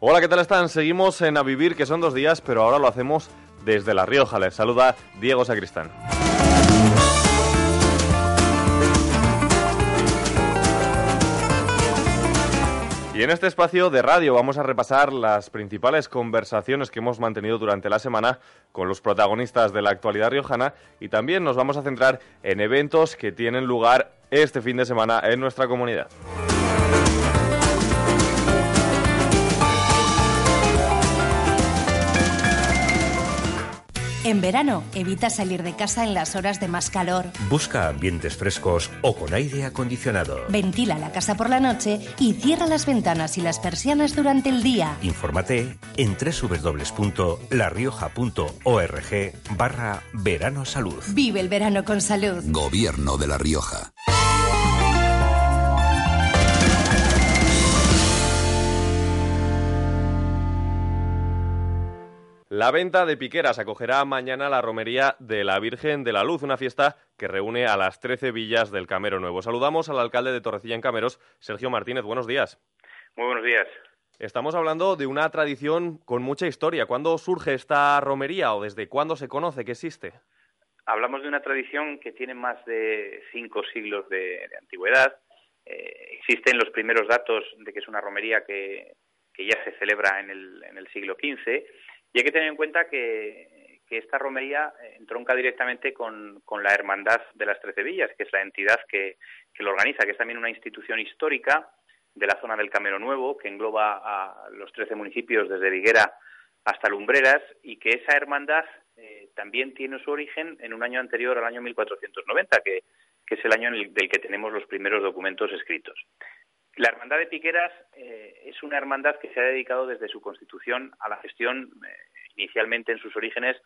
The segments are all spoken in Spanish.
Hola, ¿qué tal están? Seguimos en A Vivir, que son dos días, pero ahora lo hacemos desde La Rioja. Les saluda Diego Sacristán. Y en este espacio de radio vamos a repasar las principales conversaciones que hemos mantenido durante la semana con los protagonistas de la actualidad riojana y también nos vamos a centrar en eventos que tienen lugar este fin de semana en nuestra comunidad. En verano, evita salir de casa en las horas de más calor. Busca ambientes frescos o con aire acondicionado. Ventila la casa por la noche y cierra las ventanas y las persianas durante el día. Infórmate en www.larioja.org barra verano salud. Vive el verano con salud. Gobierno de La Rioja. La venta de piqueras acogerá mañana la romería de la Virgen de la Luz, una fiesta que reúne a las 13 villas del Camero Nuevo. Saludamos al alcalde de Torrecilla en Cameros, Sergio Martínez. Buenos días. Muy buenos días. Estamos hablando de una tradición con mucha historia. ¿Cuándo surge esta romería o desde cuándo se conoce que existe? Hablamos de una tradición que tiene más de cinco siglos de, de antigüedad. Eh, existen los primeros datos de que es una romería que, que ya se celebra en el, en el siglo XV y hay que tener en cuenta que, esta romería eh, entronca directamente con, la Hermandad de las Trece Villas, que es la entidad que, lo organiza, que es también una institución histórica de la zona del Camero Nuevo, que engloba a los trece municipios desde Viguera hasta Lumbreras, y que esa hermandad eh, también tiene su origen en un año anterior al año 1490, que, que es el año en el, del que tenemos los primeros documentos escritos. La Hermandad de Piqueras eh, es una hermandad que se ha dedicado desde su constitución a la gestión, eh, inicialmente en sus orígenes,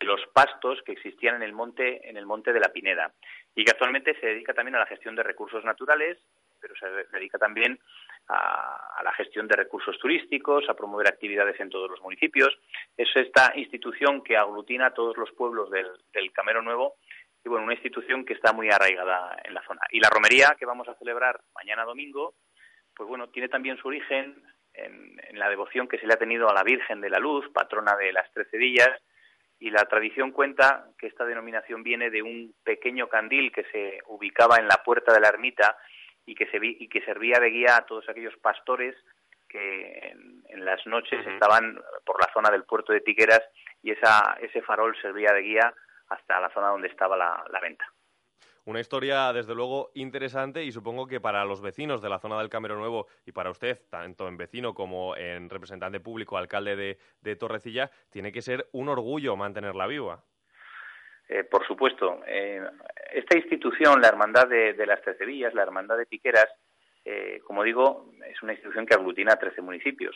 de los pastos que existían en el monte, en el monte de la Pineda, y que actualmente se dedica también a la gestión de recursos naturales, pero se dedica también a, la gestión de recursos turísticos, a promover actividades en todos los municipios. Es esta institución que aglutina a todos los pueblos del Camero Nuevo y bueno, una institución que está muy arraigada en la zona. Y la romería que vamos a celebrar mañana domingo pues bueno, tiene también su origen en, en, la devoción que se le ha tenido a la Virgen de la Luz, patrona de las Trece Villas, y la tradición cuenta que esta denominación viene de un pequeño candil que se ubicaba en la puerta de la ermita y que, se y que servía de guía a todos aquellos pastores que en, en las noches uh -huh. estaban por la zona del puerto de Tiqueras y esa, ese farol servía de guía hasta la zona donde estaba la, la venta. Una historia, desde luego, interesante y supongo que para los vecinos de la zona del Camero Nuevo y para usted, tanto en vecino como en representante público, alcalde de, de Torrecilla, tiene que ser un orgullo mantenerla viva. Eh, por supuesto. Eh, esta institución, la Hermandad de, de las Trece Villas, la Hermandad de Piqueras, eh, como digo, es una institución que aglutina a 13 municipios.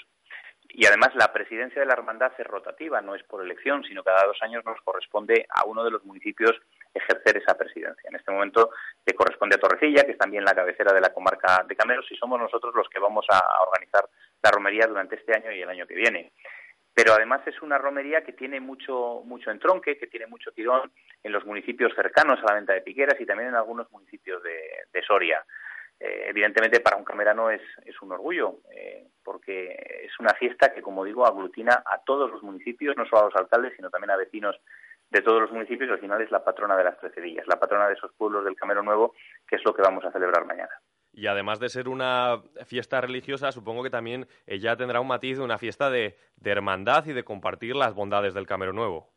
Y además la presidencia de la hermandad es rotativa, no es por elección, sino cada dos años nos corresponde a uno de los municipios ejercer esa presidencia. En este momento le corresponde a Torrecilla, que es también la cabecera de la comarca de Cameros, y somos nosotros los que vamos a organizar la romería durante este año y el año que viene. Pero además es una romería que tiene mucho, mucho entronque, que tiene mucho tirón en los municipios cercanos a la venta de piqueras y también en algunos municipios de, Soria eh, evidentemente para un camerano es, es un orgullo, eh, porque es una fiesta que, como digo, aglutina a todos los municipios, no solo a los alcaldes, sino también a vecinos de todos los municipios, y al final es la patrona de las Trece Villas, la patrona de esos pueblos del Camero Nuevo, que es lo que vamos a celebrar mañana. Y además de ser una fiesta religiosa, supongo que también ella tendrá un matiz de una fiesta de, de hermandad y de compartir las bondades del Camero Nuevo.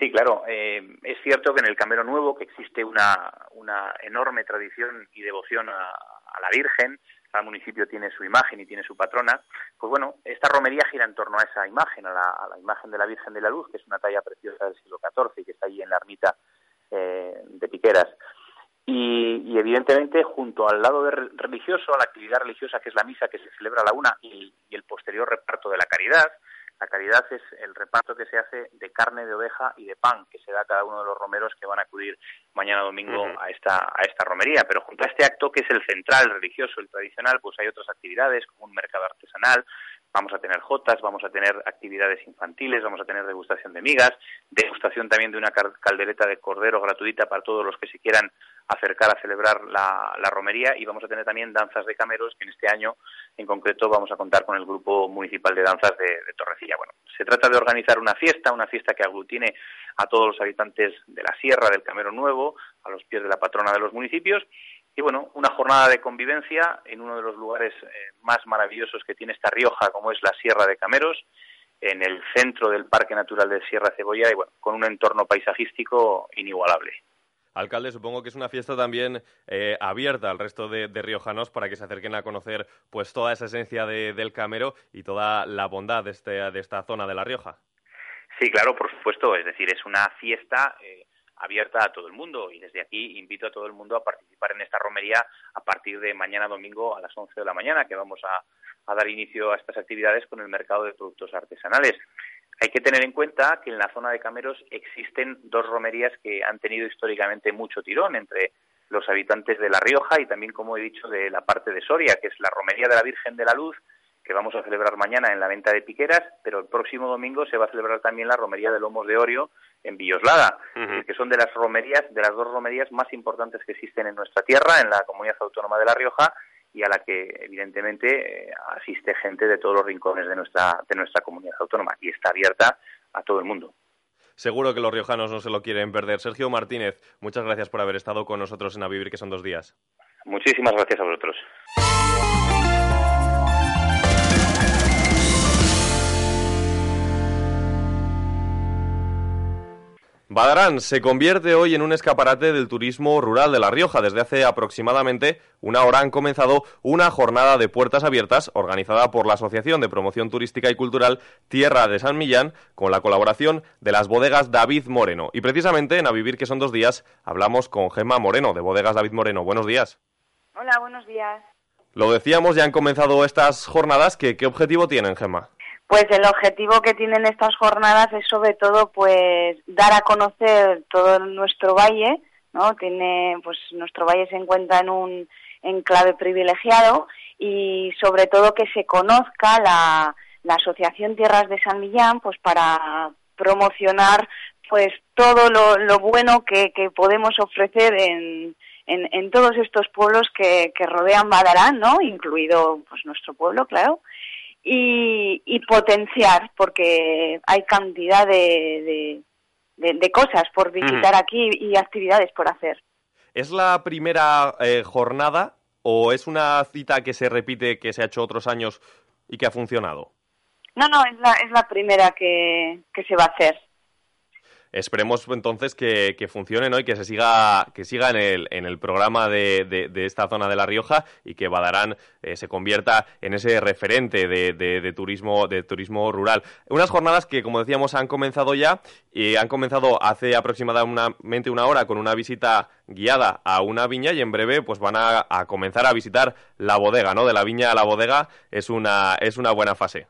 Sí, claro. Eh, es cierto que en el Camero Nuevo que existe una, una enorme tradición y devoción a, a, la Virgen. Cada municipio tiene su imagen y tiene su patrona, pues bueno, esta romería gira en torno a esa imagen, a la, imagen de la Virgen de la Luz, que es una talla preciosa del siglo XIV y que está allí en la ermita eh, de Piqueras. Y, evidentemente junto al lado de religioso, a la actividad religiosa que es la misa que se celebra a la una y, el posterior reparto de la caridad, la caridad es el reparto que se hace de carne de oveja y de pan que se da a cada uno de los romeros que van a acudir mañana domingo a esta a esta romería. Pero junto a este acto que es el central, el religioso, el tradicional, pues hay otras actividades como un mercado artesanal, vamos a tener jotas, vamos a tener actividades infantiles, vamos a tener degustación de migas, degustación también de una caldereta de cordero gratuita para todos los que se quieran acercar a celebrar la, romería y vamos a tener también danzas de cameros que en este año en concreto vamos a contar con el grupo municipal de danzas de, de Torrecilla. Bueno, se trata de organizar una fiesta, una fiesta que aglutine a todos los habitantes de la sierra del Camero Nuevo, a los pies de la patrona de los municipios y bueno, una jornada de convivencia en uno de los lugares eh, más maravillosos que tiene esta Rioja, como es la Sierra de Cameros, en el centro del Parque Natural de Sierra Cebolla y bueno, con un entorno paisajístico inigualable. Alcalde, supongo que es una fiesta también eh, abierta al resto de, riojanos para que se acerquen a conocer pues toda esa esencia del Camero y toda la bondad de, este, de esta zona de La Rioja. Sí, claro, por supuesto. Es decir, es una fiesta eh, abierta a todo el mundo y desde aquí invito a todo el mundo a participar en esta romería a partir de mañana domingo a las 11 de la mañana que vamos a, dar inicio a estas actividades con el mercado de productos artesanales. Hay que tener en cuenta que en la zona de Cameros existen dos romerías que han tenido históricamente mucho tirón entre los habitantes de La Rioja y también, como he dicho, de la parte de Soria, que es la romería de la Virgen de la Luz, que vamos a celebrar mañana en la venta de Piqueras, pero el próximo domingo se va a celebrar también la romería de Lomos de Orio en Villoslada, que son de las romerías, de las dos romerías más importantes que existen en nuestra tierra, en la comunidad autónoma de La Rioja, y a la que evidentemente eh, asiste gente de todos los rincones de nuestra, de nuestra comunidad autónoma y está abierta a todo el mundo. Seguro que los riojanos no se lo quieren perder. Sergio Martínez, muchas gracias por haber estado con nosotros en A Vivir, que son dos días. Muchísimas gracias a vosotros. Badarán se convierte hoy en un escaparate del turismo rural de La Rioja. Desde hace aproximadamente una hora han comenzado una jornada de puertas abiertas organizada por la Asociación de Promoción Turística y Cultural Tierra de San Millán con la colaboración de las bodegas David Moreno. Y precisamente en A Vivir que son dos días hablamos con Gemma Moreno de Bodegas David Moreno. Buenos días. Hola, buenos días. Lo decíamos, ya han comenzado estas jornadas. ¿Qué, qué objetivo tienen, Gemma? Pues el objetivo que tienen estas jornadas es sobre todo pues dar a conocer todo nuestro valle, ¿no? Tiene pues nuestro valle se encuentra en un enclave privilegiado y sobre todo que se conozca la, Asociación Tierras de San Millán pues para promocionar pues todo lo, bueno que, podemos ofrecer en, en, todos estos pueblos que, que rodean Badarán, ¿no? Incluido pues nuestro pueblo, claro y, potenciar, porque hay cantidad de, de, cosas por visitar aquí y actividades por hacer. ¿Es la primera eh, jornada o es una cita que se repite, que se ha hecho otros años y que ha funcionado? No, no, es la, es la primera que, que se va a hacer. Esperemos entonces que, funcione y que se siga, que siga en, el, en el programa de, de, esta zona de La Rioja y que Badarán eh, se convierta en ese referente de, de, turismo, de turismo rural. Unas jornadas que, como decíamos, han comenzado ya y han comenzado hace aproximadamente una hora con una visita guiada a una viña y en breve pues van a, a comenzar a visitar la bodega, ¿no? De la viña a la bodega es una, es una buena fase.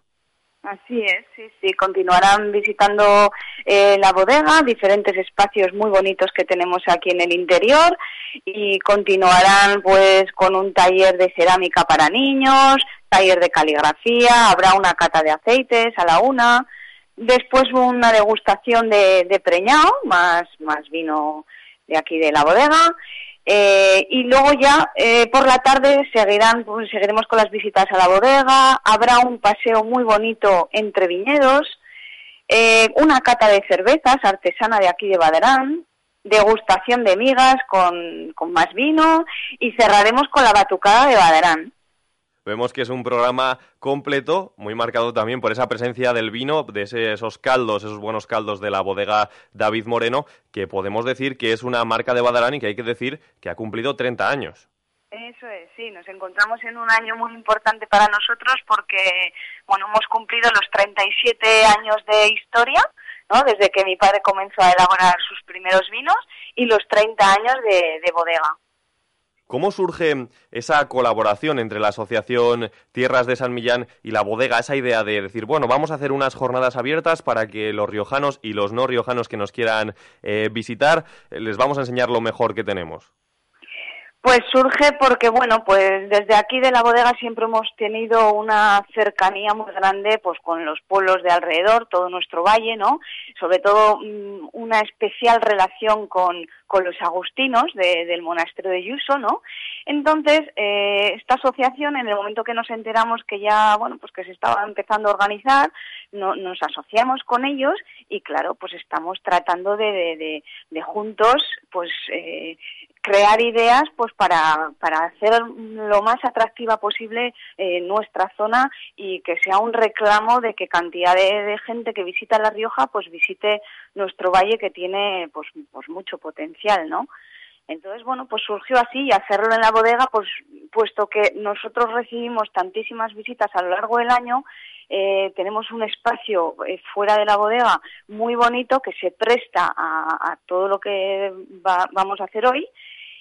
Así es, sí, sí. Continuarán visitando eh, la bodega, diferentes espacios muy bonitos que tenemos aquí en el interior y continuarán pues con un taller de cerámica para niños, taller de caligrafía, habrá una cata de aceites a la una, después una degustación de, de preñado, más, más vino de aquí de la bodega eh, y luego ya eh, por la tarde seguirán, pues, seguiremos con las visitas a la bodega, habrá un paseo muy bonito entre viñedos, eh, una cata de cervezas artesana de aquí de Baderán, degustación de migas con, con más vino y cerraremos con la batucada de Baderán. Vemos que es un programa completo, muy marcado también por esa presencia del vino, de esos caldos, esos buenos caldos de la bodega David Moreno, que podemos decir que es una marca de Badarán y que hay que decir que ha cumplido 30 años. Eso es, sí, nos encontramos en un año muy importante para nosotros porque, bueno, hemos cumplido los 37 años de historia, ¿no? Desde que mi padre comenzó a elaborar sus primeros vinos y los 30 años de, de bodega. ¿Cómo surge esa colaboración entre la Asociación Tierras de San Millán y la bodega? Esa idea de decir, bueno, vamos a hacer unas jornadas abiertas para que los riojanos y los no riojanos que nos quieran eh, visitar, eh, les vamos a enseñar lo mejor que tenemos. Pues surge porque, bueno, pues desde aquí de la bodega siempre hemos tenido una cercanía muy grande pues con los pueblos de alrededor, todo nuestro valle, ¿no? Sobre todo mm, una especial relación con, con los agustinos del monasterio de Yuso, ¿no? Entonces, eh, esta asociación, en el momento que nos enteramos que ya, bueno, pues que se estaba empezando a organizar, no, nos asociamos con ellos y, claro, pues estamos tratando de, de, de, juntos, pues, eh, crear ideas pues para, para hacer lo más atractiva posible eh, nuestra zona y que sea un reclamo de que cantidad de, gente que visita La Rioja pues visite nuestro valle que tiene pues, pues mucho potencial, ¿no? Entonces, bueno, pues surgió así y hacerlo en la bodega, pues puesto que nosotros recibimos tantísimas visitas a lo largo del año, eh, tenemos un espacio eh, fuera de la bodega muy bonito que se presta a, todo lo que vamos a hacer hoy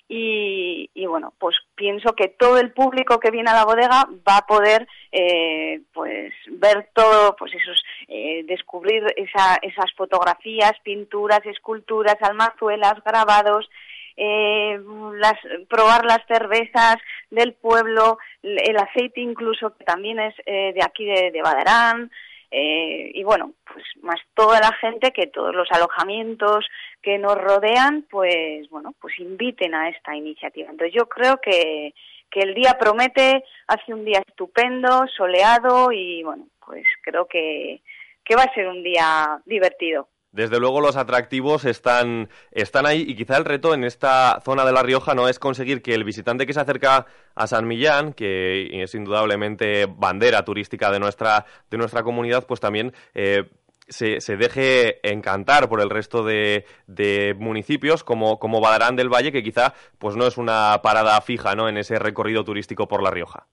y, bueno, pues pienso que todo el público que viene a la bodega va a poder eh, pues ver todo, pues esos, eh, descubrir esa, esas fotografías, pinturas, esculturas, almazuelas, grabados, eh, las, probar las cervezas del pueblo, el aceite incluso que también es de aquí de, de Badarán, eh, y bueno, pues más toda la gente que todos los alojamientos que nos rodean, pues bueno, pues inviten a esta iniciativa. Entonces yo creo que, que el día promete, hace un día estupendo, soleado y bueno, pues creo que, que va a ser un día divertido. Desde luego los atractivos están, están ahí y quizá el reto en esta zona de La Rioja no es conseguir que el visitante que se acerca a San Millán, que es indudablemente bandera turística de nuestra, de nuestra comunidad, pues también eh, se, se, deje encantar por el resto de, de, municipios como, como Badarán del Valle, que quizá pues no es una parada fija ¿no? en ese recorrido turístico por La Rioja.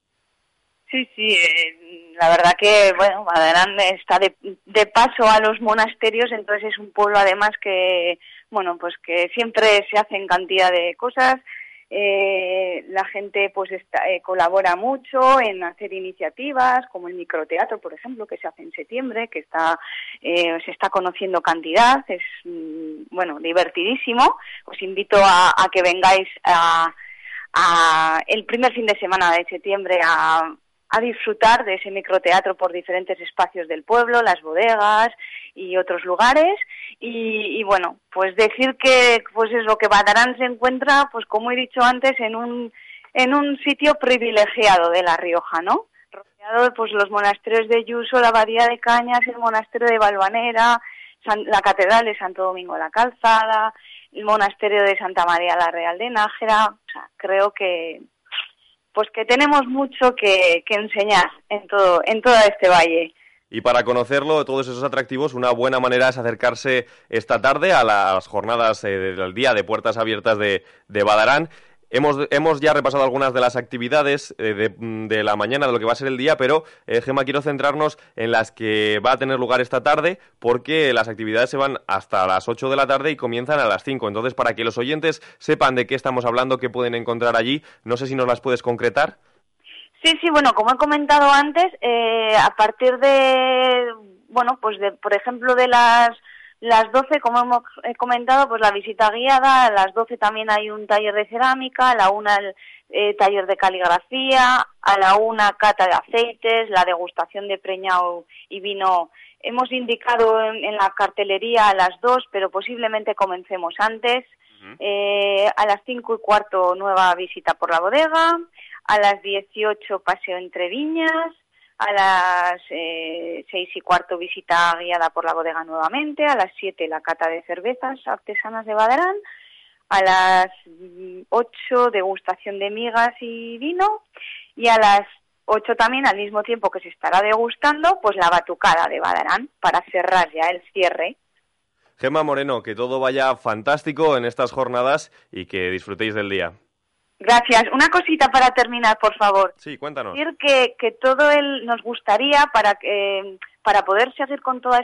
Sí, sí, eh, la verdad que, bueno, Madarán está de, de, paso a los monasterios, entonces es un pueblo además que, bueno, pues que siempre se hacen cantidad de cosas, eh, la gente pues está, eh, colabora mucho en hacer iniciativas como el microteatro por ejemplo que se hace en septiembre que está eh, se está conociendo cantidad es mm, bueno divertidísimo. Os invito a, a que vengáis a, a, el primer fin de semana de septiembre a, a disfrutar de ese microteatro por diferentes espacios del pueblo, las bodegas y otros lugares. Y, bueno, pues decir que pues es lo que Badarán se encuentra, pues como he dicho antes, en un, en un sitio privilegiado de La Rioja, ¿no? Rodeado de pues, los monasterios de Yuso, la Abadía de Cañas, el monasterio de Balvanera, la Catedral de Santo Domingo de la Calzada, el monasterio de Santa María la Real de Nájera. O sea, creo que pues que tenemos mucho que, enseñar en todo, en todo este valle. Y para conocerlo, todos esos atractivos, una buena manera es acercarse esta tarde a las jornadas eh, del día de puertas abiertas de Badarán. Hemos, hemos ya repasado algunas de las actividades eh, de, la mañana, de lo que va a ser el día, pero, eh, Gemma, quiero centrarnos en las que va a tener lugar esta tarde, porque las actividades se van hasta las 8 de la tarde y comienzan a las 5. Entonces, para que los oyentes sepan de qué estamos hablando, qué pueden encontrar allí, no sé si nos las puedes concretar. Sí, sí, bueno, como he comentado antes, eh, a partir de, bueno, pues de, por ejemplo, de las las 12, como hemos comentado, pues la visita guiada, a las 12 también hay un taller de cerámica, a la 1 el eh, taller de caligrafía, a la 1 cata de aceites, la degustación de preñado y vino. Hemos indicado en, la cartelería a las 2, pero posiblemente comencemos antes. eh, a las 5 y cuarto nueva visita por la bodega, a las 18 paseo entre viñas, a las eh, seis y cuarto visita guiada por la bodega nuevamente, a las siete la cata de cervezas artesanas de Badarán, a las ocho degustación de migas y vino y a las ocho también al mismo tiempo que se estará degustando pues la batucada de Badarán para cerrar ya el cierre. Gemma Moreno, que todo vaya fantástico en estas jornadas y que disfrutéis del día. Gracias. Una cosita para terminar, por favor. Sí, cuéntanos. Decir que, que todo el, nos gustaría, para, eh, para poder seguir con todas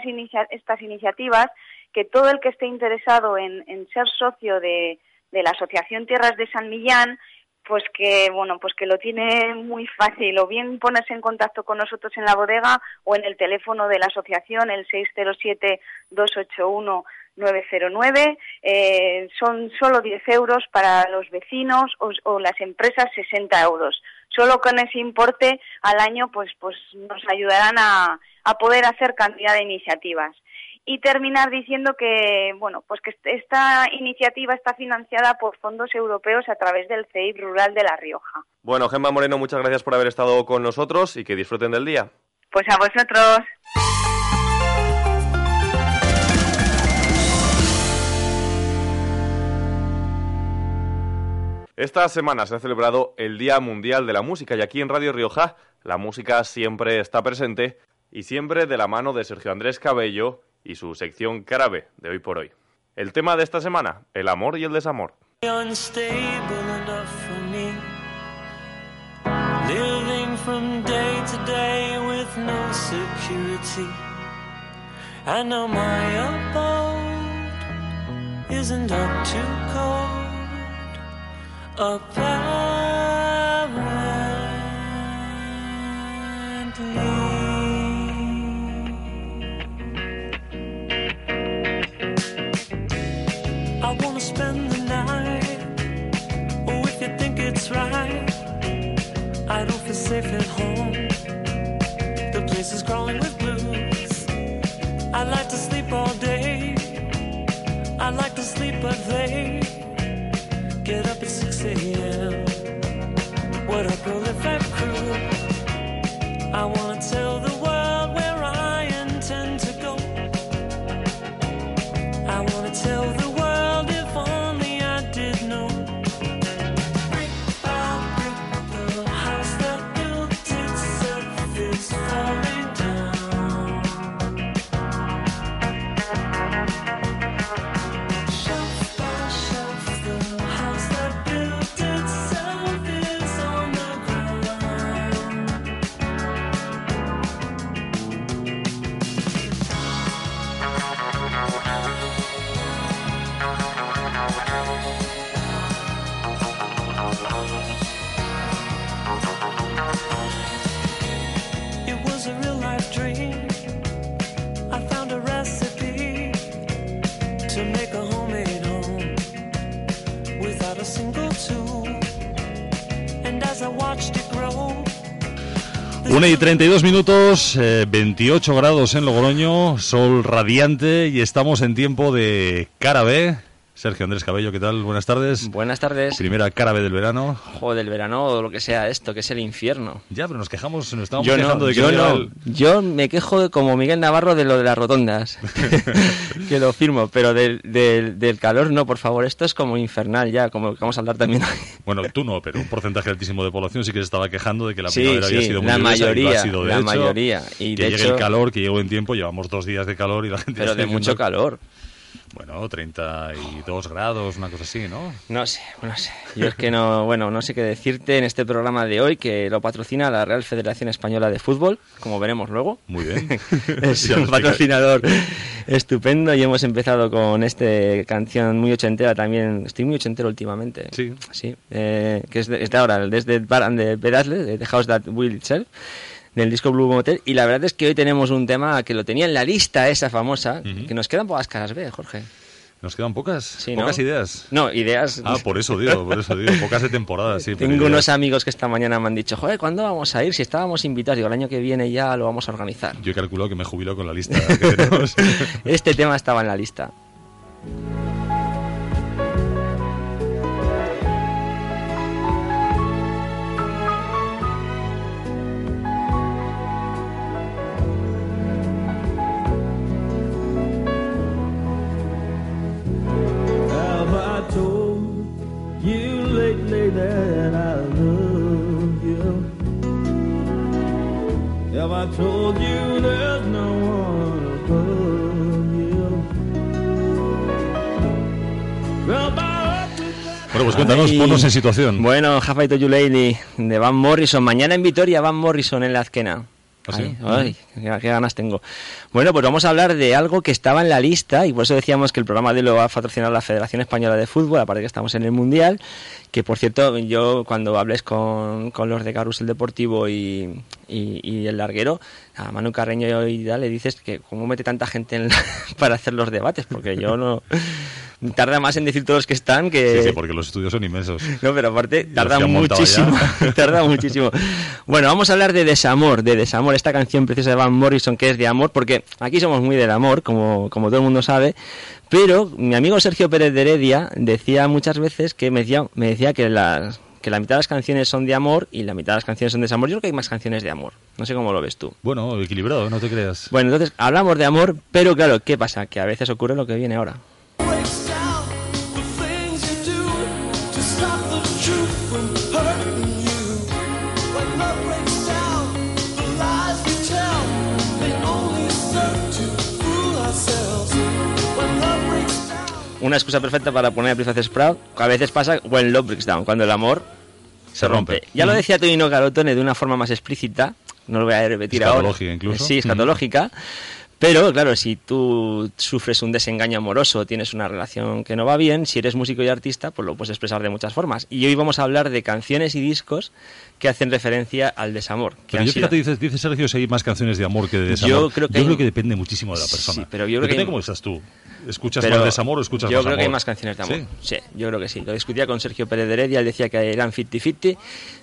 estas iniciativas, que todo el que esté interesado en, en ser socio de, de la Asociación Tierras de San Millán pues que bueno pues que lo tiene muy fácil o bien ponerse en contacto con nosotros en la bodega o en el teléfono de la asociación el 607 281 909 eh, son solo 10 euros para los vecinos o, las empresas 60 euros solo con ese importe al año pues pues nos ayudarán a, a poder hacer cantidad de iniciativas y terminar diciendo que bueno pues que esta iniciativa está financiada por fondos europeos a través del CEIP Rural de La Rioja. Bueno, Gemma Moreno, muchas gracias por haber estado con nosotros y que disfruten del día. Pues a vosotros. Esta semana se ha celebrado el Día Mundial de la Música y aquí en Radio Rioja la música siempre está presente y siempre de la mano de Sergio Andrés Cabello y su sección Carabe de hoy por hoy. El tema de esta semana, el amor y el desamor. I wanna spend the night. Oh, if you think it's right, I don't feel safe at home. The place is growing with bloods. I like to sleep all day. I like to sleep, but they get up at 6 a.m. What up, girl, 1 y 32 minutos, eh, 28 grados en Logroño, sol radiante y estamos en tiempo de cara B. Sergio Andrés Cabello, ¿qué tal? Buenas tardes. Buenas tardes. Primera cara del verano. Joder, del verano o lo que sea esto, que es el infierno. Ya, pero nos quejamos, nos estamos quejando de que yo no. Yo me quejo como Miguel Navarro de lo de las rotondas, que lo firmo, pero del, del, calor no, por favor. Esto es como infernal ya, como que vamos a hablar también. Bueno, tú no, pero un porcentaje altísimo de población sí que se estaba quejando de que la primavera había sido muy la mayoría, y ha sido de la mayoría. Y que llegue el calor, que llegó en tiempo, llevamos dos días de calor y la gente... Pero de mucho calor. Bueno, 32 grados, una cosa así, ¿no? No sé, no sé. Yo es que no, bueno, no sé qué decirte en este programa de hoy que lo patrocina la Real Federación Española de Fútbol, como veremos luego. Muy bien. es un patrocinador estupendo y hemos empezado con esta canción muy ochentera también. Estoy muy ochentero últimamente. Sí. Sí, eh, que es de, ahora, desde Bar de Bedasle, de The House That Will Itself del disco Blue Motel. Y la verdad es que hoy tenemos un tema que lo tenía en la lista esa famosa, que nos quedan pocas caras B, Jorge. ¿Nos quedan pocas? ¿Pocas ideas? No, ideas... Ah, por eso digo, por eso digo, pocas de temporada, sí. Tengo unos amigos que esta mañana me han dicho, joder, ¿cuándo vamos a ir? Si estábamos invitados, digo, el año que viene ya lo vamos a organizar. Yo he calculado que me jubilo con la lista que tenemos. este tema estaba en la lista. I told you there's no one above you? Well, Bueno, pues cuéntanos, Ay. ponnos en situación. Bueno, Half I Told You Lately de Van Morrison. Mañana en Vitoria, Van Morrison en la azquena. ¿Ah, sí? Ay, ay, qué, ganas tengo. Bueno, pues vamos a hablar de algo que estaba en la lista y por eso decíamos que el programa de lo va a patrocinar la Federación Española de Fútbol, aparte que estamos en el Mundial, que por cierto, yo cuando hables con, con los de Carusel Deportivo y, y, y el larguero, a Manu Carreño y tal, le dices que cómo mete tanta gente en la- para hacer los debates, porque yo no... Tarda más en decir todos los que están que... Sí, sí, porque los estudios son inmensos. No, pero aparte tarda muchísimo. tarda muchísimo. Bueno, vamos a hablar de Desamor, de Desamor, esta canción preciosa de Van Morrison que es de amor, porque aquí somos muy del amor, como, como todo el mundo sabe. Pero mi amigo Sergio Pérez de Heredia decía muchas veces que me decía, me decía que las que la mitad de las canciones son de amor y la mitad de las canciones son de desamor. Yo creo que hay más canciones de amor. No sé cómo lo ves tú. Bueno, equilibrado, no te creas. Bueno, entonces hablamos de amor, pero claro, ¿qué pasa? Que a veces ocurre lo que viene ahora. Una excusa perfecta para poner a Princess Sprout. A veces pasa when love breaks down, cuando el amor se rompe. Ya lo decía Tonino Carotone de una forma más explícita, no lo voy a repetir ahora. Escatológica incluso. Sí, escatológica. Pero claro, si tú sufres un desengaño amoroso, tienes una relación que no va bien, si eres músico y artista, pues lo puedes expresar de muchas formas. Y hoy vamos a hablar de canciones y discos que hacen referencia al desamor. que Pero yo sido- fíjate, dice, dice Sergio, si hay más canciones de amor que de desamor. Yo creo que hay- depende muchísimo de la persona. Sí, pero yo creo que Depende cómo estás tú. ¿Escuchas Pero más desamor o escuchas yo más creo que hay más canciones de amor. ¿Sí? Sí, yo creo que sí. Lo discutía con Sergio Pérez de Heredia, él decía que eran 50-50,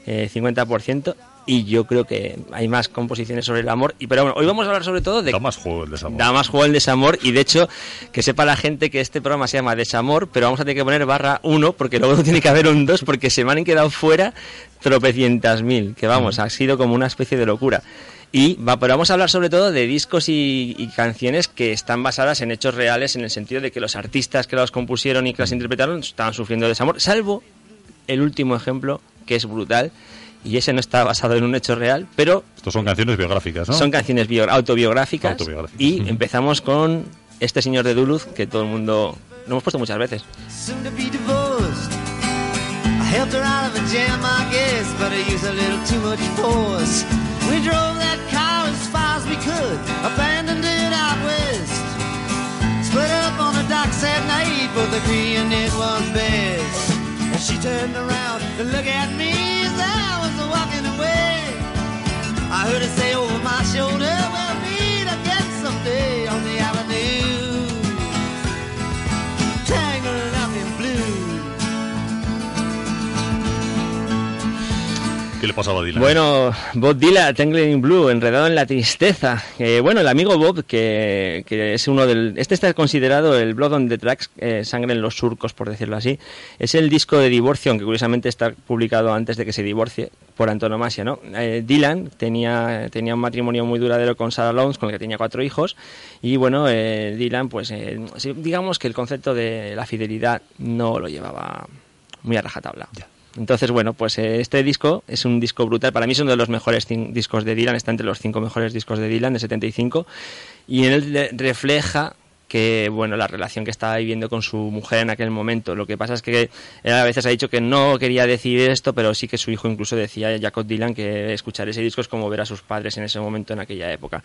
eh, 50%, y yo creo que hay más composiciones sobre el amor. Y Pero bueno, hoy vamos a hablar sobre todo de... Da más juego el desamor. Da más juego el desamor y de hecho que sepa la gente que este programa se llama Desamor, pero vamos a tener que poner barra 1 porque luego tiene que haber un 2 porque se me han quedado fuera tropecientas mil, que vamos, ha sido como una especie de locura. Y va, pero vamos a hablar sobre todo de discos y, y canciones que están basadas en hechos reales en el sentido de que los artistas que los compusieron y que las interpretaron estaban sufriendo desamor, salvo el último ejemplo que es brutal y ese no está basado en un hecho real, pero Estos son canciones biográficas, ¿no? son canciones bio- autobiográficas, Autobiográficas. y empezamos con este señor de Duluth que todo el mundo lo hemos puesto muchas veces. she turned around to look at me walking away. I heard her say over my shoulder, ¿Qué le pasaba a Dylan? Bueno, Bob Dylan, Tangled in Blue, enredado en la tristeza. Eh, bueno, el amigo Bob, que, que es uno del... Este está considerado el Blood on the Tracks, eh, Sangre en los Surcos, por decirlo así. Es el disco de divorcio, aunque curiosamente está publicado antes de que se divorcie, por antonomasia, ¿no? Eh, Dylan tenía, tenía un matrimonio muy duradero con Sarah Lowndes, con el que tenía cuatro hijos, y bueno, eh, Dylan, pues eh, digamos que el concepto de la fidelidad no lo llevaba muy a rajatabla. Entonces, bueno, pues eh, este disco es un disco brutal. Para mí es uno de los mejores discos de Dylan, está entre los cinco mejores discos de Dylan de 75. Y en él le- refleja que, bueno, la relación que estaba viviendo con su mujer en aquel momento. Lo que pasa es que él a veces ha dicho que no quería decir esto, pero sí que su hijo incluso decía, Jacob Dylan, que escuchar ese disco es como ver a sus padres en ese momento, en aquella época.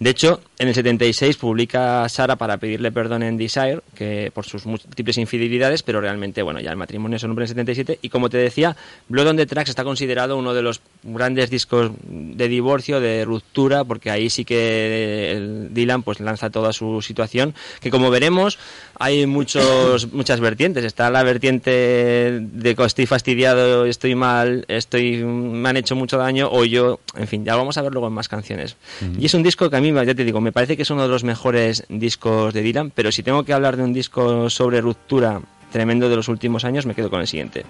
De hecho, en el 76 publica Sara para pedirle perdón en Desire, que por sus múltiples infidelidades, pero realmente, bueno, ya el matrimonio se nombre en el 77. Y como te decía, Blood on the Tracks está considerado uno de los grandes discos de divorcio, de ruptura, porque ahí sí que el Dylan pues lanza toda su situación, que como veremos, hay muchos muchas vertientes. Está la vertiente de que estoy fastidiado, estoy mal, estoy me han hecho mucho daño, o yo, en fin, ya vamos a ver luego en más canciones. Y es un disco que a mí, ya te digo, me parece que es uno de los mejores discos de Dylan, pero si tengo que hablar de un disco sobre ruptura tremendo de los últimos años, me quedo con el siguiente.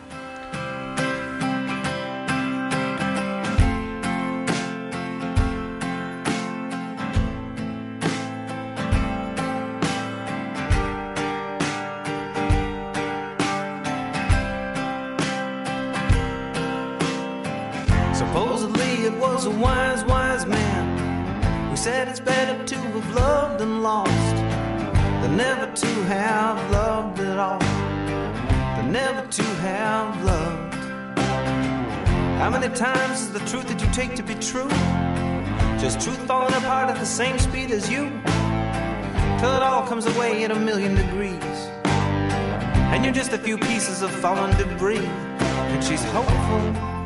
And she's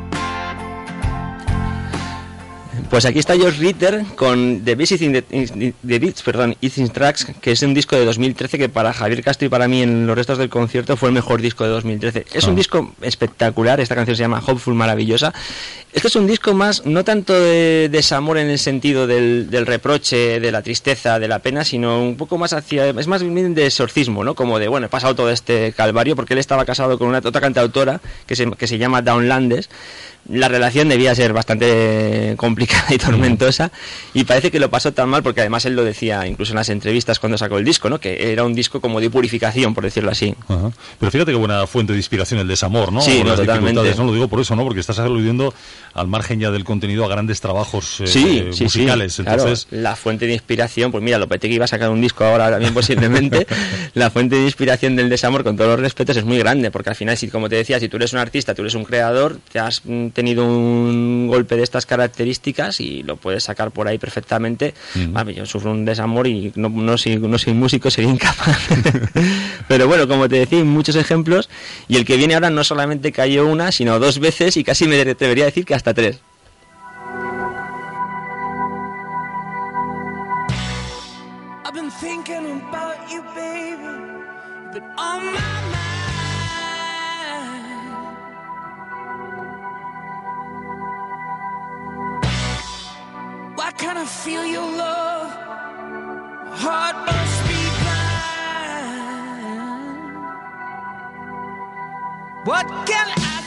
Pues aquí está George Ritter con The Beats, perdón, Eating Tracks, que es un disco de 2013 que para Javier Castro y para mí en los restos del concierto fue el mejor disco de 2013. Es un Ah. disco espectacular, esta canción se llama Hopeful Maravillosa. Este es un disco más, no tanto de desamor en el sentido del, del reproche, de la tristeza, de la pena, sino un poco más hacia, es más bien de exorcismo, ¿no? Como de, bueno, he pasado todo este calvario porque él estaba casado con una otra cantautora que se, que se llama Downlandes. La relación debía ser bastante complicada y tormentosa y parece que lo pasó tan mal porque además él lo decía incluso en las entrevistas cuando sacó el disco, ¿no? Que era un disco como de purificación, por decirlo así. Ajá. Pero fíjate qué buena fuente de inspiración el desamor, ¿no? Sí, no, las totalmente. No lo digo por eso, ¿no? Porque estás aludiendo al margen ya del contenido a grandes trabajos eh, sí, eh, sí, musicales. sí, Entonces, claro, la fuente de inspiración, pues mira, Lopetegui iba a sacar un disco ahora también posiblemente. la fuente de inspiración del desamor, con todos los respetos, es muy grande, porque al final, si, como te decía, si tú eres un artista, tú eres un creador, te has mm, tenido un golpe de estas características y lo puedes sacar por ahí perfectamente. Vale, yo sufro un desamor y no, no, soy, no soy músico, sería incapaz. Pero bueno, como te decía, hay muchos ejemplos y el que viene ahora no solamente cayó una, sino dos veces y casi me debería decir que hasta tres. Can't I feel your love? My heart must be blind. What can I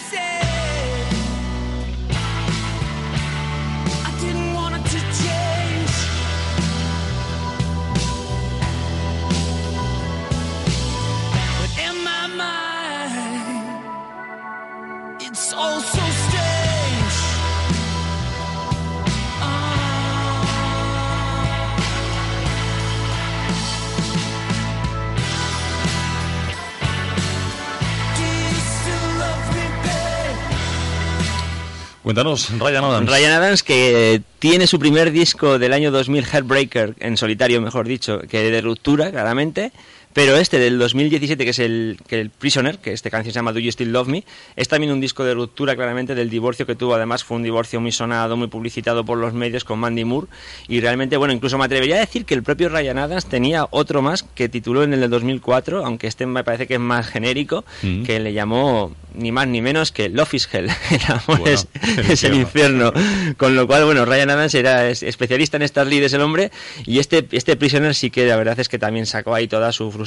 cuéntanos, Ryan Adams. Ryan Adams que tiene su primer disco del año 2000, Heartbreaker, en solitario mejor dicho, que de ruptura claramente, pero este del 2017 que es el, que el Prisoner, que esta canción se llama Do You Still Love Me, es también un disco de ruptura claramente del divorcio que tuvo, además fue un divorcio muy sonado, muy publicitado por los medios con Mandy Moore y realmente, bueno, incluso me atrevería a decir que el propio Ryan Adams tenía otro más que tituló en el del 2004, aunque este me parece que es más genérico, Mm. que le llamó ni más ni menos que Love is Hell, el amor Bueno, es, el es el infierno. Con lo cual, bueno, Ryan Adams era es- especialista en estas lides el hombre y este, este Prisoner sí que la verdad es que también sacó ahí toda su frustración,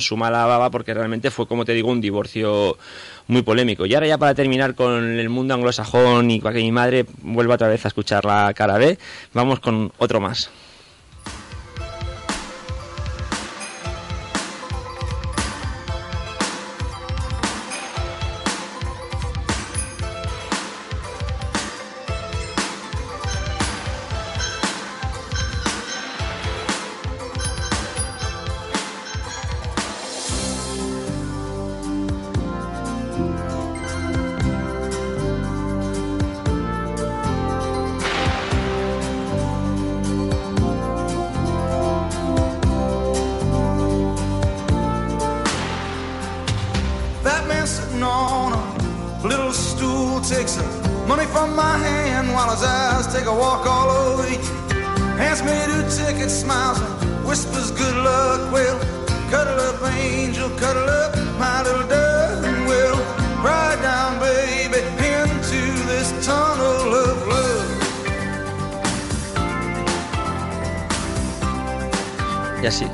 su mala baba, porque realmente fue, como te digo, un divorcio muy polémico. Y ahora ya para terminar con el mundo anglosajón y para que mi madre vuelva otra vez a escuchar la cara B, vamos con otro más. Money from my hand while his eyes take a walk all over you. Hands me two tickets, smiles and whispers good luck. Well, cuddle up, angel, cuddle up, my little and we'll ride down, baby, into this tunnel of love. Y así.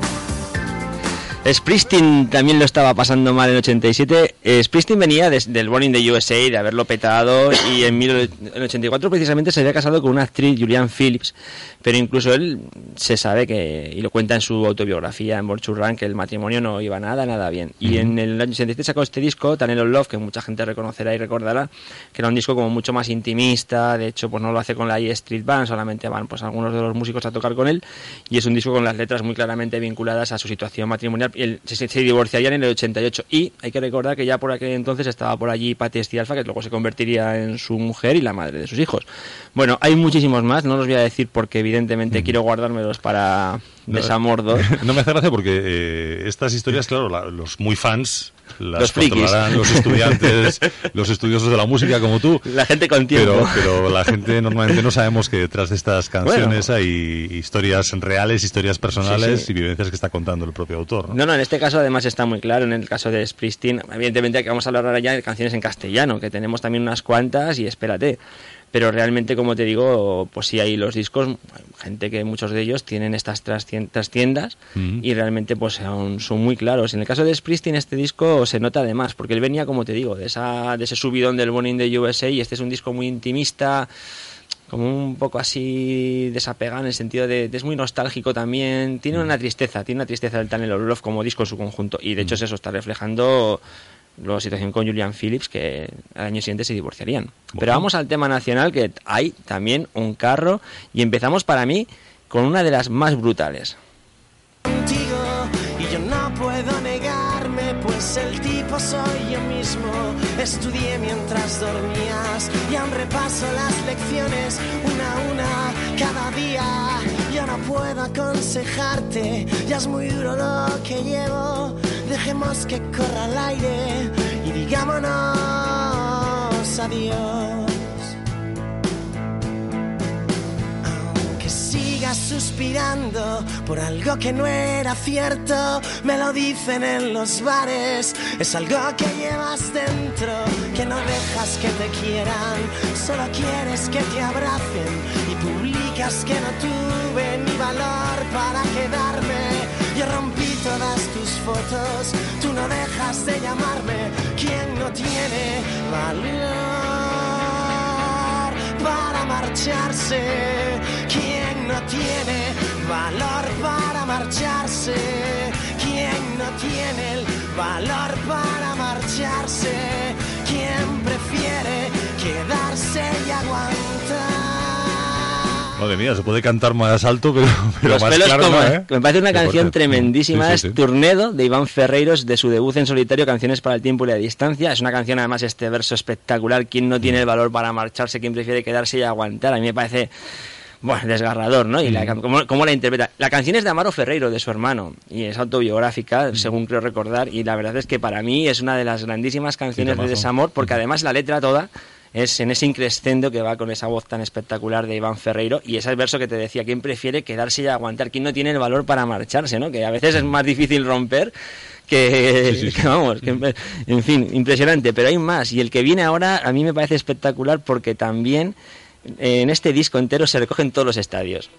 Springsteen también lo estaba pasando mal en 87. Eh, Springsteen venía des- del Born in the USA, de haberlo petado, y en, mil- en 84 precisamente se había casado con una actriz, Julianne Phillips, pero incluso él se sabe que, y lo cuenta en su autobiografía, en Run, que el matrimonio no iba nada, nada bien. Y en el año 87 sacó este disco, Tunnel of Love, que mucha gente reconocerá y recordará, que era un disco como mucho más intimista, de hecho pues no lo hace con la E Street Band, solamente van pues algunos de los músicos a tocar con él, y es un disco con las letras muy claramente vinculadas a su situación matrimonial, él- se, se divorciarían en el 88. Y hay que recordar que ya por aquel entonces estaba por allí Patti Estialfa, que luego se convertiría en su mujer y la madre de sus hijos. Bueno, hay muchísimos más, no los voy a decir porque evidentemente quiero guardármelos para No, Desamor 2. No me hace gracia porque eh, estas historias, claro, la- los muy fans las Los frikis. controlarán los estudiantes, los estudiosos de la música como tú. La gente con tiempo. Pero, pero la gente normalmente no sabemos que detrás de estas canciones hay historias reales, historias personales Sí, sí. y vivencias que está contando el propio autor. ¿no? No, no, en este caso además está muy claro, en el caso de Springsteen, evidentemente que vamos a hablar ahora ya de canciones en castellano, que tenemos también unas cuantas y espérate. Pero realmente, como te digo, pues sí hay los discos, gente que muchos de ellos tienen estas trastiendas Mm. y realmente pues son, son muy claros. En el caso de Springsteen este disco se nota además, porque él venía, como te digo, de, esa, de ese subidón del Born in the USA y este es un disco muy intimista, como un poco así desapegado en el sentido de, de es muy nostálgico también, tiene una tristeza, tiene una tristeza del Tunnel of Love como disco en su conjunto y de hecho es eso, está reflejando la situación con Julian Phillips que al año siguiente se divorciarían. Pero vamos al tema nacional que hay también un carro y empezamos para mí con una de las más brutales. contigo y yo no puedo negarme, pues el tipo soy yo mismo. Estudié mientras dormías y aún repaso las lecciones una a una cada día. Yo no puedo aconsejarte, ya es muy duro lo que llevo. Dejemos que corra el aire y digámonos adiós. que sigas suspirando por algo que no era cierto. Me lo dicen en los bares, es algo que llevas dentro, que no dejas que te quieran, solo quieres que te abracen y publicas que no tuve ni valor para quedarme. Yo rompí todas tus fotos, tú no dejas de llamarme, quien no tiene valor para marcharse. ¿Quién no tiene valor para marcharse? ¿Quién no tiene el valor para marcharse? ¿Quién prefiere quedarse y aguantar? Madre mía, se puede cantar más alto, pero, pero Los más pelos claro como- no, ¿eh? Me parece una Qué canción fuerte. tremendísima. Sí, sí, es. Turnedo de Iván Ferreiros de su debut en solitario, Canciones para el tiempo y la distancia. Es una canción, además, este verso espectacular. ¿Quién no tiene el valor para marcharse? ¿Quién prefiere quedarse y aguantar? A mí me parece. Bueno, desgarrador, ¿no? Y la, Mm. cómo, cómo la interpreta. La canción es de Amaro Ferreiro, de su hermano, y es autobiográfica, Mm. según creo recordar, y la verdad es que para mí es una de las grandísimas canciones de desamor, porque además la letra toda es en ese increscendo que va con esa voz tan espectacular de Iván Ferreiro y ese verso que te decía, ¿quién prefiere quedarse y aguantar? ¿Quién no tiene el valor para marcharse? ¿no? Que a veces es más difícil romper que, Sí, sí, sí. que vamos, que- en fin, impresionante, pero hay más y el que viene ahora a mí me parece espectacular porque también eh, en este disco entero se recogen todos los estadios.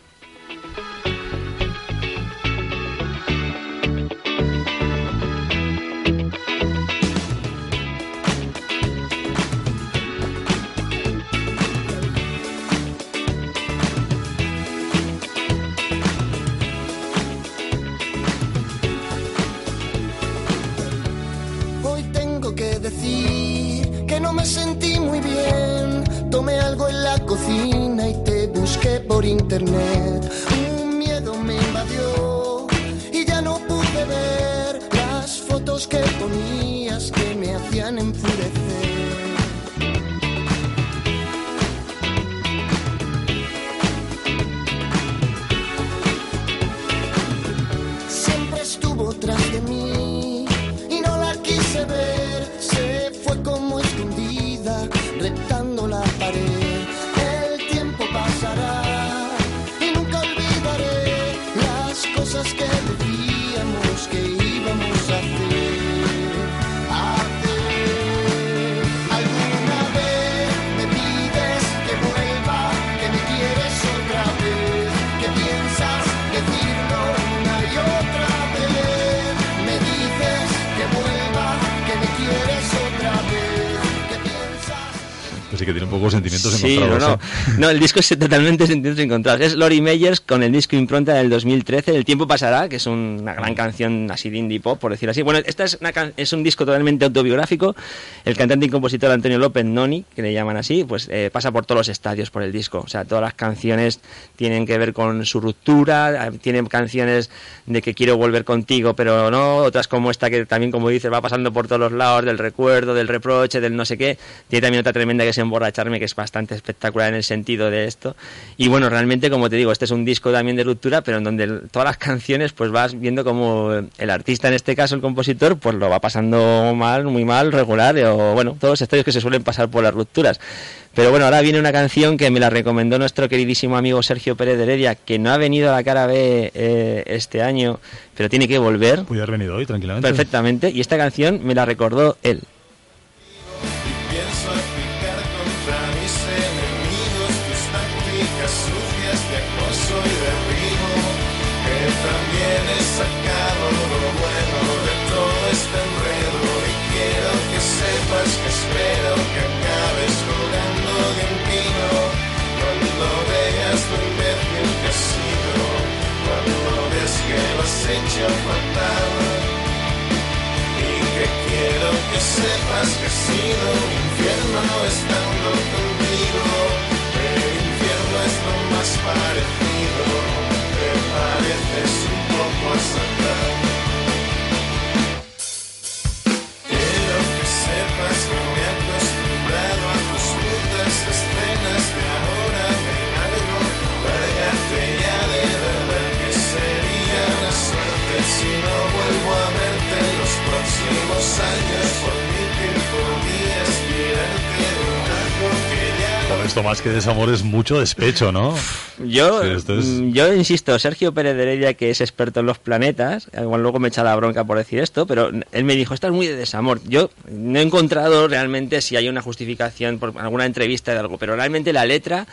Algo en la cocina y te busqué por internet. Un miedo me invadió y ya no pude ver las fotos que ponías que me hacían enfurecer. Que tiene un poco sentimientos Sí, encontrados. no, no. ¿eh? No, el disco es totalmente sentimientos encontrados. Es Lori Meyers con el disco Impronta del 2013, El tiempo pasará, que es una gran canción así de indie pop, por decir así. Bueno, esta es, una can- es un disco totalmente autobiográfico. El cantante y compositor Antonio López Noni, que le llaman así, pues eh, pasa por todos los estadios por el disco. O sea, todas las canciones tienen que ver con su ruptura, eh, tienen canciones de que quiero volver contigo, pero no, otras como esta que también, como dices, va pasando por todos los lados, del recuerdo, del reproche, del no sé qué. Tiene también otra tremenda que es Emborracharme, que es bastante espectacular en el sentido de esto. Y bueno, realmente, como te digo, este es un disco también de ruptura, pero en donde todas las canciones, pues vas viendo como el artista, en este caso el compositor, pues lo va pasando mal, muy mal, regular, o bueno, todos los estadios que se suelen pasar por las rupturas. Pero bueno, ahora viene una canción que me la recomendó nuestro queridísimo amigo Sergio Pérez de Heredia, que no ha venido a la cara B eh, este año, pero tiene que volver. Puede haber venido hoy tranquilamente. Perfectamente, y esta canción me la recordó él. Esto más que desamor es mucho despecho, ¿no? Yo, esto es- yo insisto, Sergio Pérez de Heredia, que es experto en los planetas, igual luego me echa la bronca por decir esto, pero él me dijo, estás muy de desamor. Yo no he encontrado realmente si hay una justificación por alguna entrevista de algo, pero realmente la letra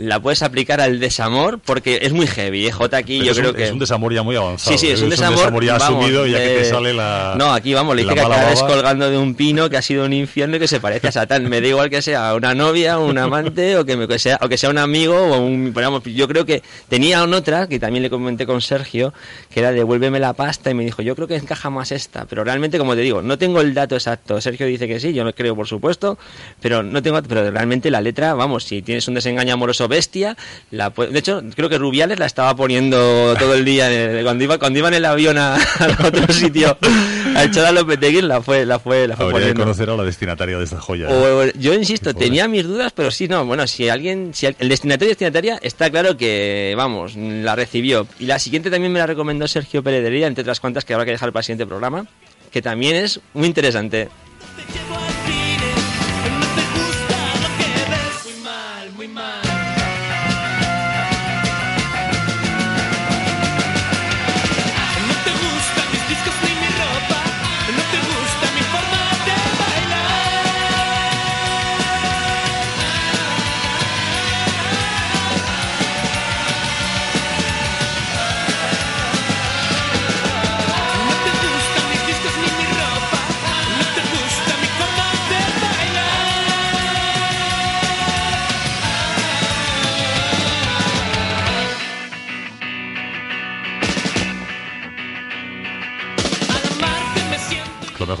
la puedes aplicar al desamor porque es muy heavy. ¿eh? J aquí Pero yo es, creo un, que... es un desamor ya muy avanzado. Sí, sí, es ¿eh? un desamor. ya vamos, asumido, ya que te sale la. No, aquí vamos, le la dice que baba. colgando de un pino que ha sido un infierno y que se parece a Satán. Me da igual que sea una novia, un amante o que, me, que sea, o que sea un amigo o un. vamos, yo creo que tenía una otra que también le comenté con Sergio, que era devuélveme la pasta y me dijo, yo creo que encaja más esta. Pero realmente, como te digo, no tengo el dato exacto. Sergio dice que sí, yo lo creo, por supuesto, pero no tengo. Pero realmente la letra, vamos, si tienes un desengaño amoroso bestia, la de hecho, creo que Rubiales la estaba poniendo todo el día en el- cuando iba cuando iba en el avión a, a otro sitio a echar a Lopetegui la fue la fue la fue Habría poniendo. conocer a la destinataria de esta joya. yo insisto, tenía mis dudas, pero sí, no, bueno, si alguien, si el destinatario destinataria está claro que, vamos, la recibió. Y la siguiente también me la recomendó Sergio Pérez de Heredia, entre otras cuantas que habrá que dejar para el siguiente programa, que también es muy interesante.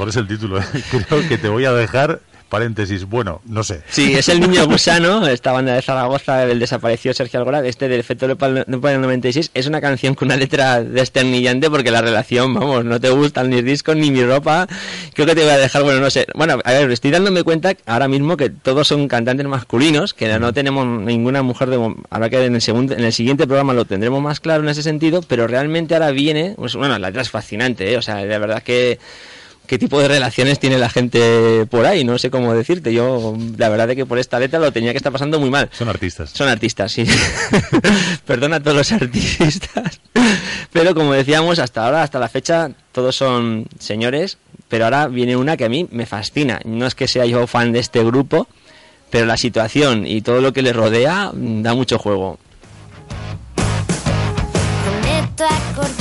Mejor es el título. ¿eh? Creo que te voy a dejar paréntesis. Bueno, no sé. Sí, es el niño gusano, esta banda de Zaragoza del desaparecido Sergio Algora, este del efecto Leopard del 96. Es una canción con una letra desternillante porque la relación, vamos, no te gustan ni discos ni mi ropa. Creo que te voy a dejar, bueno, no sé. Bueno, a ver, estoy dándome cuenta ahora mismo que todos son cantantes masculinos, que no tenemos ninguna mujer de. Ahora que en el, segundo, en el siguiente programa lo tendremos más claro en ese sentido, pero realmente ahora viene. Pues, bueno, la letra es fascinante, ¿eh? O sea, de verdad que qué tipo de relaciones tiene la gente por ahí, no sé cómo decirte. Yo, la verdad es que por esta letra lo tenía que estar pasando muy mal. Son artistas. Son artistas, sí. Perdona a todos los artistas. Pero como decíamos, hasta ahora, hasta la fecha, todos son señores. Pero ahora viene una que a mí me fascina. No es que sea yo fan de este grupo, pero la situación y todo lo que le rodea mm, da mucho juego. Prometo acordarme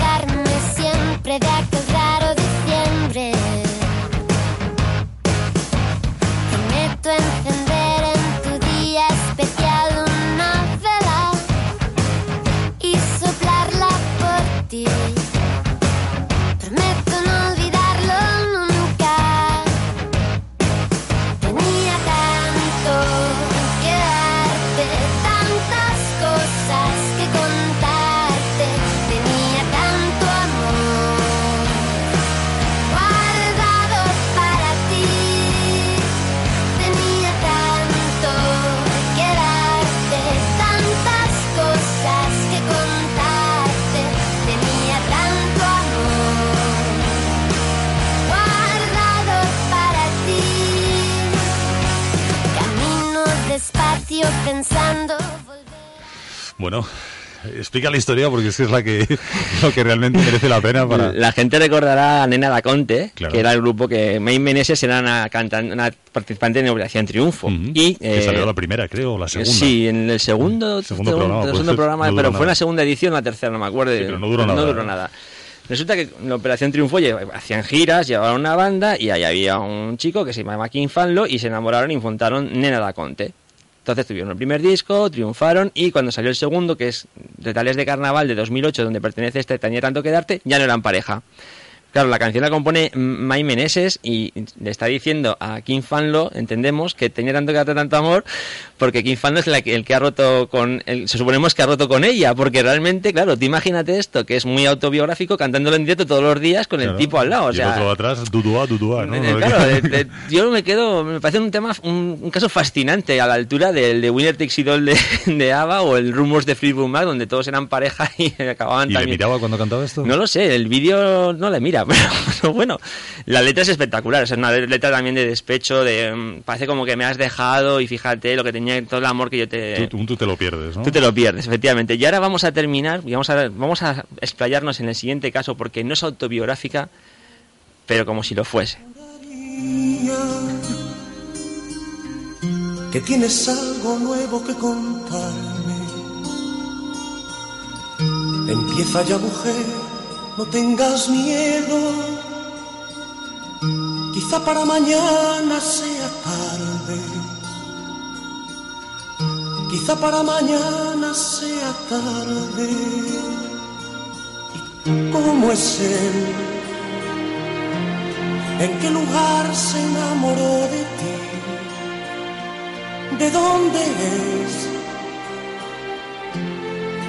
pensando Bueno, explica la historia porque es que es la que, lo que realmente merece la pena para... La gente recordará a Nena da Conte, Claro. que era el grupo que May Meneses era una, cantan- una participante en Operación Triunfo. y, que eh, salió la primera, creo, o la segunda. Sí, en el segundo, Segundo segundo programa, segundo ser. programa, No duró pero fue en nada. la segunda edición o la tercera, no me acuerdo. Sí, pero no duró nada. Resulta que en la Operación Triunfo hacían giras, llevaban una banda y ahí había un chico que se llamaba Kim Fanlo y se enamoraron y montaron Nena da Conte. Entonces tuvieron el primer disco, triunfaron y cuando salió el segundo, que es Retales de Carnaval de 2008, donde pertenece este Tenía tanto que darte, ya no eran pareja. Claro, la canción la compone May Meneses y le está diciendo a Kim Fanlo, entendemos, que tenía tanto que tanto amor, porque Kim Fanlo es la que- el que ha roto con, el- se suponemos que ha roto con ella, porque realmente, claro, tú imagínate esto, que es muy autobiográfico, cantándolo en directo todos los días con el Claro. tipo al lado, o y sea... el otro atrás, dudúa, dudúa, ¿no? Eh, Claro, de- de- yo me quedo, me parece un tema, un, un caso fascinante a la altura del de Winner Takes It All de, de ABBA o el Rumors de Fleetwood Mac, donde todos eran pareja y acababan ¿Y le también. miraba cuando cantaba esto? No lo sé, el vídeo no le mira, pero, pero bueno, la letra es espectacular, o sea, es una letra también de despecho, de mm, parece como que me has dejado y fíjate lo que tenía, todo el amor que yo te... Tú, tú- tú te lo pierdes, ¿no? Tú te lo pierdes, efectivamente. Y ahora vamos a terminar y vamos a, vamos a explayarnos en el siguiente caso porque no es autobiográfica, pero como si lo fuese. que tienes algo nuevo que contarme. Empieza ya mujer, no tengas miedo. Quizá para mañana sea tarde. Quizá para mañana sea tarde. ¿Y cómo es él? ¿En qué lugar se enamoró de ti? ¿De dónde es?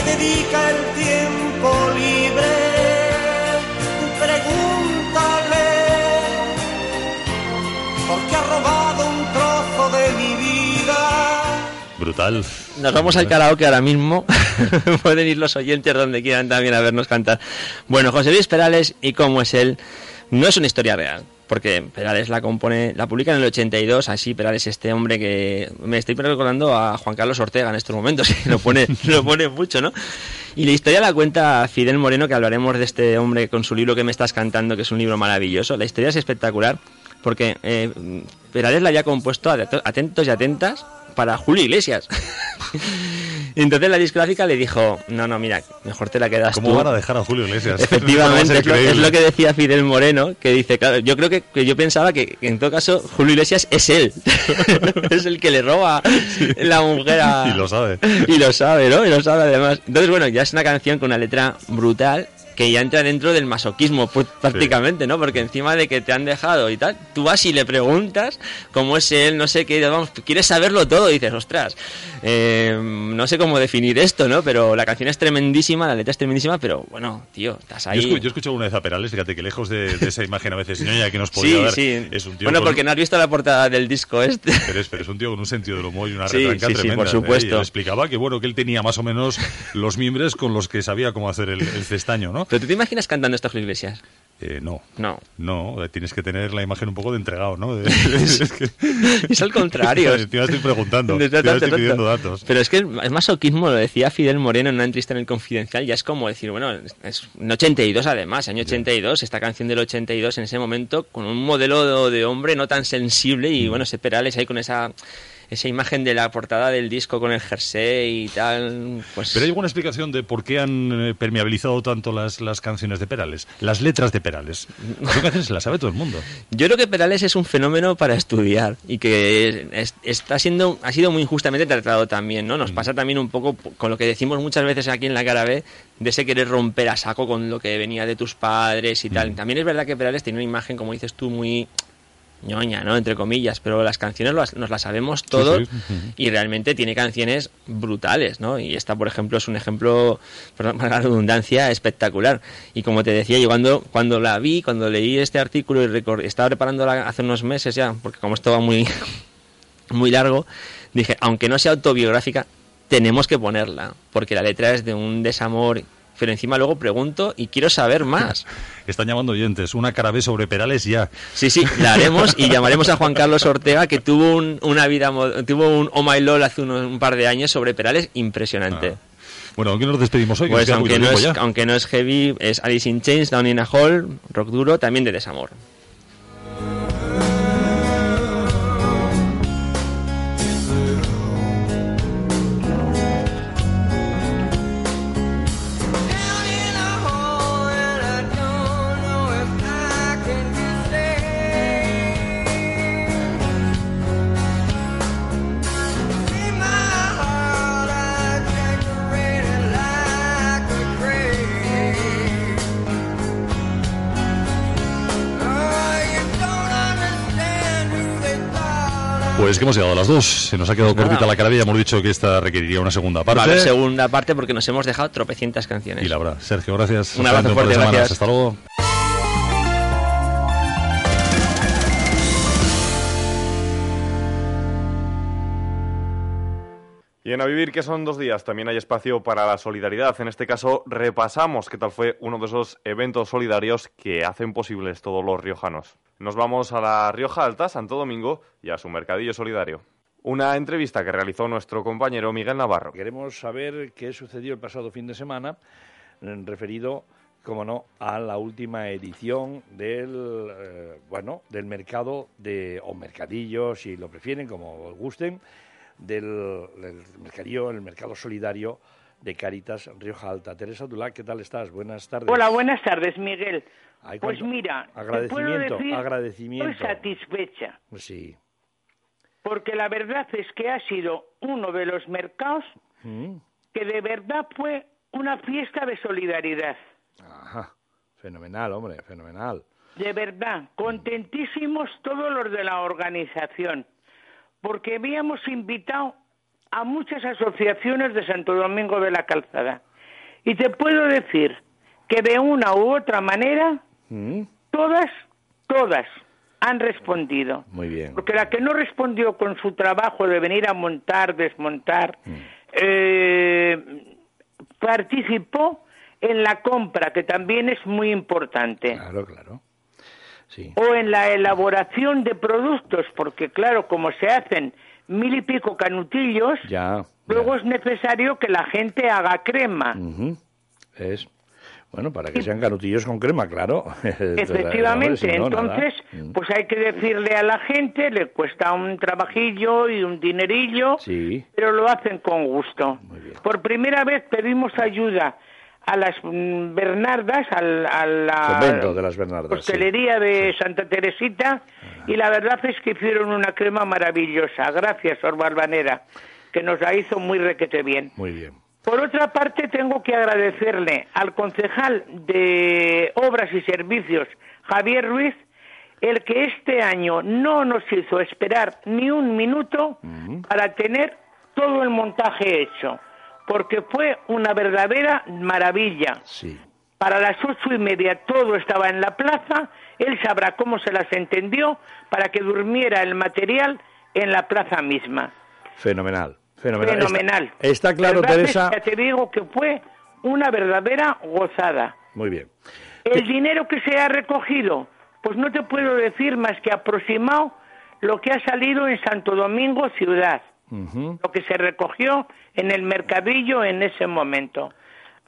¿A qué dedica el tiempo libre? Pregúntale, porque ha robado un trozo de mi vida. Brutal. Nos vamos al karaoke ahora mismo. Pueden ir los oyentes donde quieran también a vernos cantar. Bueno, José Luis Perales y cómo es él, no es una historia real. Porque Perales la compone, la publica en el 82, así Perales este hombre que me estoy recordando a Juan Carlos Ortega en estos momentos, lo pone, lo pone mucho, ¿no? Y la historia la cuenta Fidel Moreno, que hablaremos de este hombre con su libro que me estás cantando, que es un libro maravilloso. La historia es espectacular, porque eh, Perales la había compuesto, atentos y atentas, para Julio Iglesias. Entonces la discográfica le dijo, no, no, mira, mejor te la quedas ¿Cómo tú. van a dejar a Julio Iglesias? Efectivamente, es lo, es increíble. lo que decía Fidel Moreno, que dice, claro, yo creo que, que yo pensaba que, que en todo caso Julio Iglesias es él, es el que le roba la mujer a... Y lo sabe. Y lo sabe, ¿no? Y lo sabe además. Entonces, bueno, ya es una canción con una letra brutal que ya entra dentro del masoquismo pues, prácticamente, ¿no? Porque encima de que te han dejado y tal, tú vas y le preguntas cómo es él, no sé qué, vamos, quieres saberlo todo y dices, ostras, eh, no sé cómo definir esto, ¿no? Pero la canción es tremendísima, la letra es tremendísima, pero bueno, tío, estás Yo, ahí. yo he escuchado una vez a Perales, fíjate que lejos de, de esa imagen a veces ya que nos podía Sí, dar, sí. es un tío Bueno, con- porque no has visto la portada del disco este. Pero es, pero es un tío con un sentido del humor y una Sí, retranca sí, sí, tremenda. por ¿eh? supuesto. Y él explicaba que bueno que él tenía más o menos los miembros con los que sabía cómo hacer el, el cestaño, ¿no? ¿Pero tú te imaginas cantando esto Julio Iglesias? Eh, no. No. No, tienes que tener la imagen un poco de entregado, ¿no? De- es, que- Es al contrario. Encima estoy preguntando, Desde encima tanto, estoy tanto. pidiendo datos. Pero es que es masoquismo, lo decía Fidel Moreno en una entrevista en el Confidencial, ya es como decir, bueno, es en 82 además, año 82, esta canción del 82 en ese momento, con un modelo de, hombre no tan sensible Mm. y bueno, ese Perales ahí con esa esa imagen de la portada del disco con el jersey y tal, pues... Pero hay alguna explicación de por qué han eh, permeabilizado tanto las, las canciones de Perales, las letras de Perales. Canciones que las sabe todo el mundo. Yo creo que Perales es un fenómeno para estudiar y que es- está siendo, ha sido muy injustamente tratado también, ¿no? Mm. Nos pasa también un poco con lo que decimos muchas veces aquí en la cara B, de ese querer romper a saco con lo que venía de tus padres y Mm. tal. También es verdad que Perales tiene una imagen, como dices tú, muy ñoña, ¿no? Entre comillas, pero las canciones las- nos las sabemos todos sí. Y realmente tiene canciones brutales, ¿no? Y esta, por ejemplo, es un ejemplo, perdón, para la redundancia, espectacular. Y como te decía, yo cuando, cuando la vi, cuando leí este artículo y estaba preparándola hace unos meses ya, porque como esto va muy, muy largo, dije, aunque no sea autobiográfica, tenemos que ponerla, porque la letra es de un desamor, pero encima luego pregunto y quiero saber más. Están llamando oyentes. Una cara B sobre Perales ya. Sí, sí, la haremos y llamaremos a Juan Carlos Ortega, que tuvo un- una vida, tuvo un Oh My Lol hace un par de años sobre Perales impresionante. Bueno, ¿con quién nos despedimos hoy? Pues aunque no, es, aunque no es heavy, es Alice in Chains, Down in a Hole, rock duro, también de desamor. Pues que hemos llegado a las dos. Se nos ha quedado Pues cortita nada. la cara hemos dicho que esta requeriría una segunda parte. Va a haber segunda parte porque nos hemos dejado tropecientas canciones. Y la habrá. Sergio, gracias. Un abrazo un fuerte, semanas. gracias. Hasta luego. Y en A Vivir, que son dos días, también hay espacio para la solidaridad. En este caso, repasamos qué tal fue uno de esos eventos solidarios que hacen posibles todos los riojanos. Nos vamos a la Rioja Alta, Santo Domingo, y a su mercadillo solidario. Una entrevista que realizó nuestro compañero Miguel Navarro. Queremos saber qué sucedió el pasado fin de semana, eh, referido, como no, a la última edición del, eh, bueno, del mercado de, o mercadillo, si lo prefieren, como os gusten, del, del mercadillo, el mercado solidario de Caritas Rioja Alta. Teresa Dulac, ¿qué tal estás? Buenas tardes. Hola, buenas tardes, Miguel. Ay, Pues cuánto- mira, te puedo agradecimiento, decir, agradecimiento. estoy satisfecha, Sí. porque la verdad es que ha sido uno de los mercados Mm, que de verdad fue una fiesta de solidaridad. Ajá. Fenomenal, hombre, fenomenal. De verdad, contentísimos todos los de la organización, porque habíamos invitado a muchas asociaciones de Santo Domingo de la Calzada. Y te puedo decir que de una u otra manera, Mm, todas, todas han respondido. Muy bien. Porque la que no respondió con su trabajo de venir a montar, desmontar, eh, participó en la compra, que también es muy importante. Claro, claro. Sí. O en la elaboración de productos, porque claro, como se hacen mil y pico canutillos, Ya. luego es necesario que la gente haga crema. Es. Bueno, para que sean canutillos con crema, claro. Efectivamente, no, entonces, Mm. pues hay que decirle a la gente, le cuesta un trabajillo y un dinerillo, Sí. pero lo hacen con gusto. Por primera vez pedimos ayuda a las mm, Bernardas, al, a la Convento de las Bernardas. sí. hostelería de Santa Teresita, y la verdad es que hicieron una crema maravillosa. Gracias, Sor Barbanera, que nos la hizo muy requete bien. Muy bien. Por otra parte, tengo que agradecerle al concejal de Obras y Servicios, Javier Ruiz, el que este año no nos hizo esperar ni un minuto para tener todo el montaje hecho, porque fue una verdadera maravilla. Sí. Para las ocho y media todo estaba en la plaza, él sabrá cómo se las entendió para que durmiera el material en la plaza misma. Fenomenal. Fenomenal. Fenomenal. Está, está claro, Verdad es Teresa. que te digo que fue una verdadera gozada. Muy bien. El dinero que se ha recogido, pues no te puedo decir más que aproximado lo que ha salido en Santo Domingo ciudad, lo que se recogió en el mercadillo en ese momento.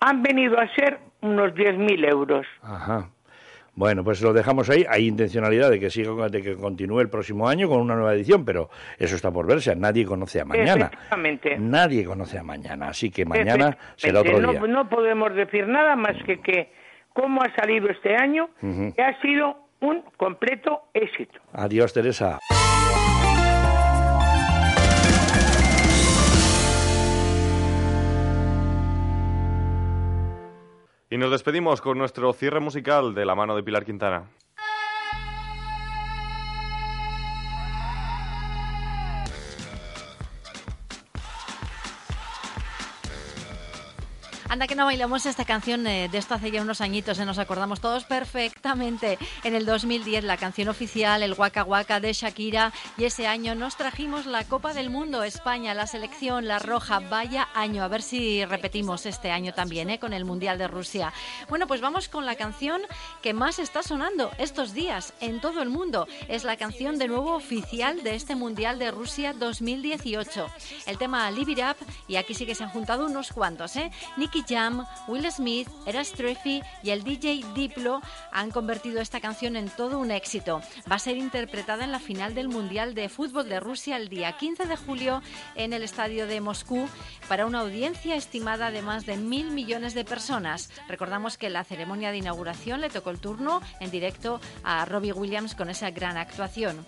Han venido a ser unos 10.000 euros. Ajá. Bueno, pues lo dejamos ahí. Hay intencionalidad de que siga, de que continúe el próximo año con una nueva edición, pero eso está por verse. Nadie conoce a mañana. Efectivamente. Nadie conoce a mañana, así que mañana será otro día. No, no podemos decir nada más que que cómo ha salido este año, que ha sido un completo éxito. Adiós, Teresa. Y nos despedimos con nuestro cierre musical de la mano de Pilar Quintana. Anda que no bailamos esta canción eh, de esto hace ya unos añitos, eh, nos acordamos todos perfectamente. En el 2010 la canción oficial, el Waka Waka de Shakira, y ese año nos trajimos la Copa del Mundo, España, la selección, la roja, vaya año. A ver si repetimos este año también eh, con el Mundial de Rusia. Bueno, pues vamos con la canción que más está sonando estos días en todo el mundo. Es la canción de nuevo oficial de este Mundial de Rusia 2018. El tema Live It Up, y aquí sí que se han juntado unos cuantos, ¿eh? Nicky Jam, Will Smith, Eras Treffy y el DJ Diplo han convertido esta canción en todo un éxito. Va a ser interpretada en la final del Mundial de Fútbol de Rusia el día 15 de julio en el estadio de Moscú para una audiencia estimada de más de mil millones de personas. Recordamos que la ceremonia de inauguración le tocó el turno en directo a Robbie Williams con esa gran actuación.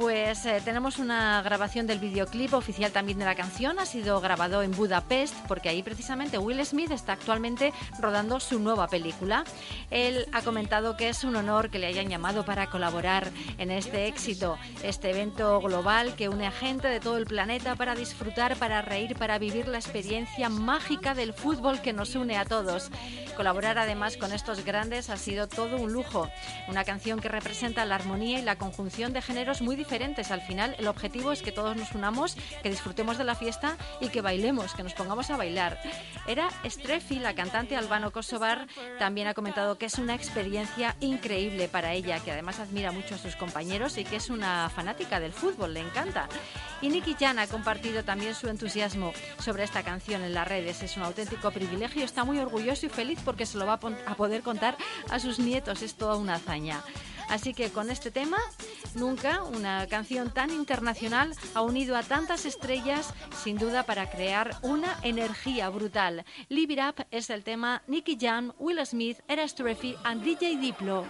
Pues eh, tenemos una grabación del videoclip oficial también de la canción. Ha sido grabado en Budapest porque ahí precisamente Will Smith está actualmente rodando su nueva película. Él ha comentado que es un honor que le hayan llamado para colaborar en este éxito, este evento global que une a gente de todo el planeta para disfrutar, para reír, para vivir la experiencia mágica del fútbol que nos une a todos. Colaborar además con estos grandes ha sido todo un lujo. Una canción que representa la armonía y la conjunción de géneros muy diferentes al final el objetivo es que todos nos unamos, que disfrutemos de la fiesta y que bailemos, que nos pongamos a bailar. Era Strefi, la cantante albano kosovar, también ha comentado que es una experiencia increíble para ella, que además admira mucho a sus compañeros y que es una fanática del fútbol, le encanta. Y Nicky Jan ha compartido también su entusiasmo sobre esta canción en las redes. Es un auténtico privilegio, está muy orgulloso y feliz porque se lo va a poder contar a sus nietos. Es toda una hazaña. Así que con este tema, nunca una canción tan internacional ha unido a tantas estrellas, sin duda para crear una energía brutal. Live It Up es el tema Nicky Jam, Will Smith, Eras Turefy and DJ Diplo.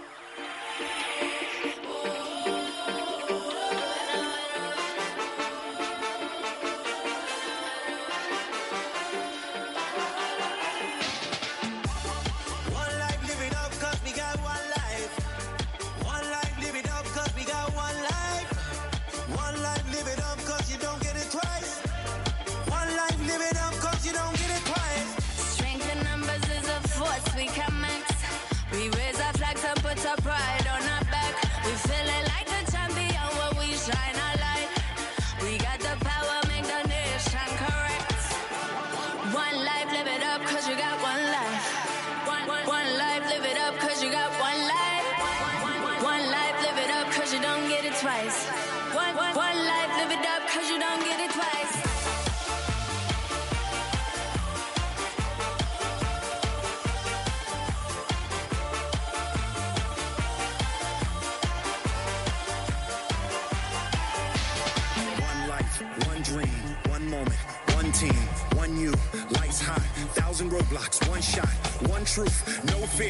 One you. Lights high, thousand roadblocks, one shot, one truth, no fear.